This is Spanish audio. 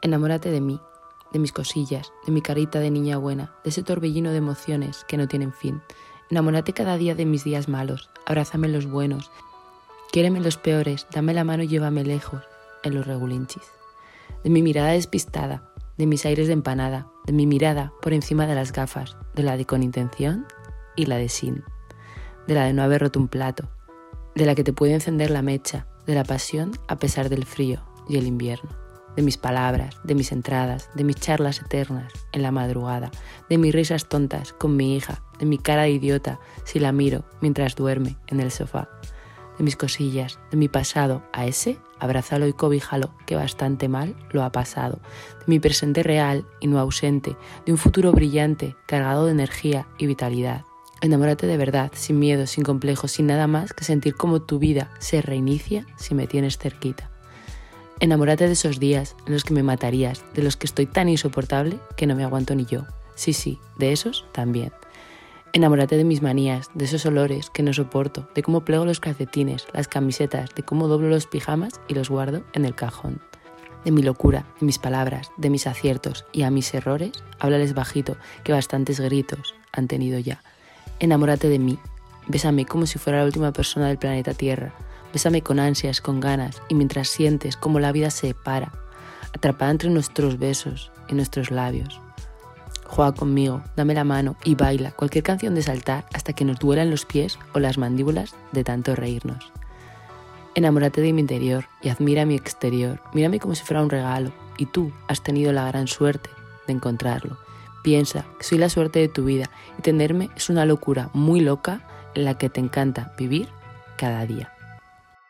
Enamórate de mí, de mis cosillas, de mi carita de niña buena, de ese torbellino de emociones que no tienen fin. Enamórate cada día de mis días malos, abrázame los buenos, quiéreme los peores, dame la mano y llévame lejos en los regulinchis. De mi mirada despistada, de mis aires de empanada, de mi mirada por encima de las gafas, de la de con intención y la de sin, de la de no haber roto un plato, de la que te puede encender la mecha, de la pasión a pesar del frío y el invierno, de mis palabras, de mis entradas, de mis charlas eternas en la madrugada, de mis risas tontas con mi hija, de mi cara de idiota si la miro mientras duerme en el sofá, de mis cosillas, de mi pasado a ese, abrázalo y cobíjalo, que bastante mal lo ha pasado, de mi presente real y no ausente, de un futuro brillante, cargado de energía y vitalidad. Enamórate de verdad, sin miedo, sin complejos, sin nada más que sentir como tu vida se reinicia si me tienes cerquita. Enamórate de esos días en los que me matarías, de los que estoy tan insoportable que no me aguanto ni yo. Sí, sí, de esos también. Enamórate de mis manías, de esos olores que no soporto, de cómo plego los calcetines, las camisetas, de cómo doblo los pijamas y los guardo en el cajón. De mi locura, de mis palabras, de mis aciertos y a mis errores, háblales bajito, que bastantes gritos han tenido ya. Enamórate de mí, bésame como si fuera la última persona del planeta Tierra, bésame con ansias, con ganas, y mientras sientes como la vida se para, atrapada entre nuestros besos y nuestros labios, Juega conmigo, dame la mano y baila cualquier canción de saltar hasta que nos duelan los pies o las mandíbulas de tanto reírnos. Enamórate de mi interior y admira mi exterior. Mírame como si fuera un regalo y tú has tenido la gran suerte de encontrarlo. Piensa que soy la suerte de tu vida y tenerme es una locura muy loca en la que te encanta vivir cada día.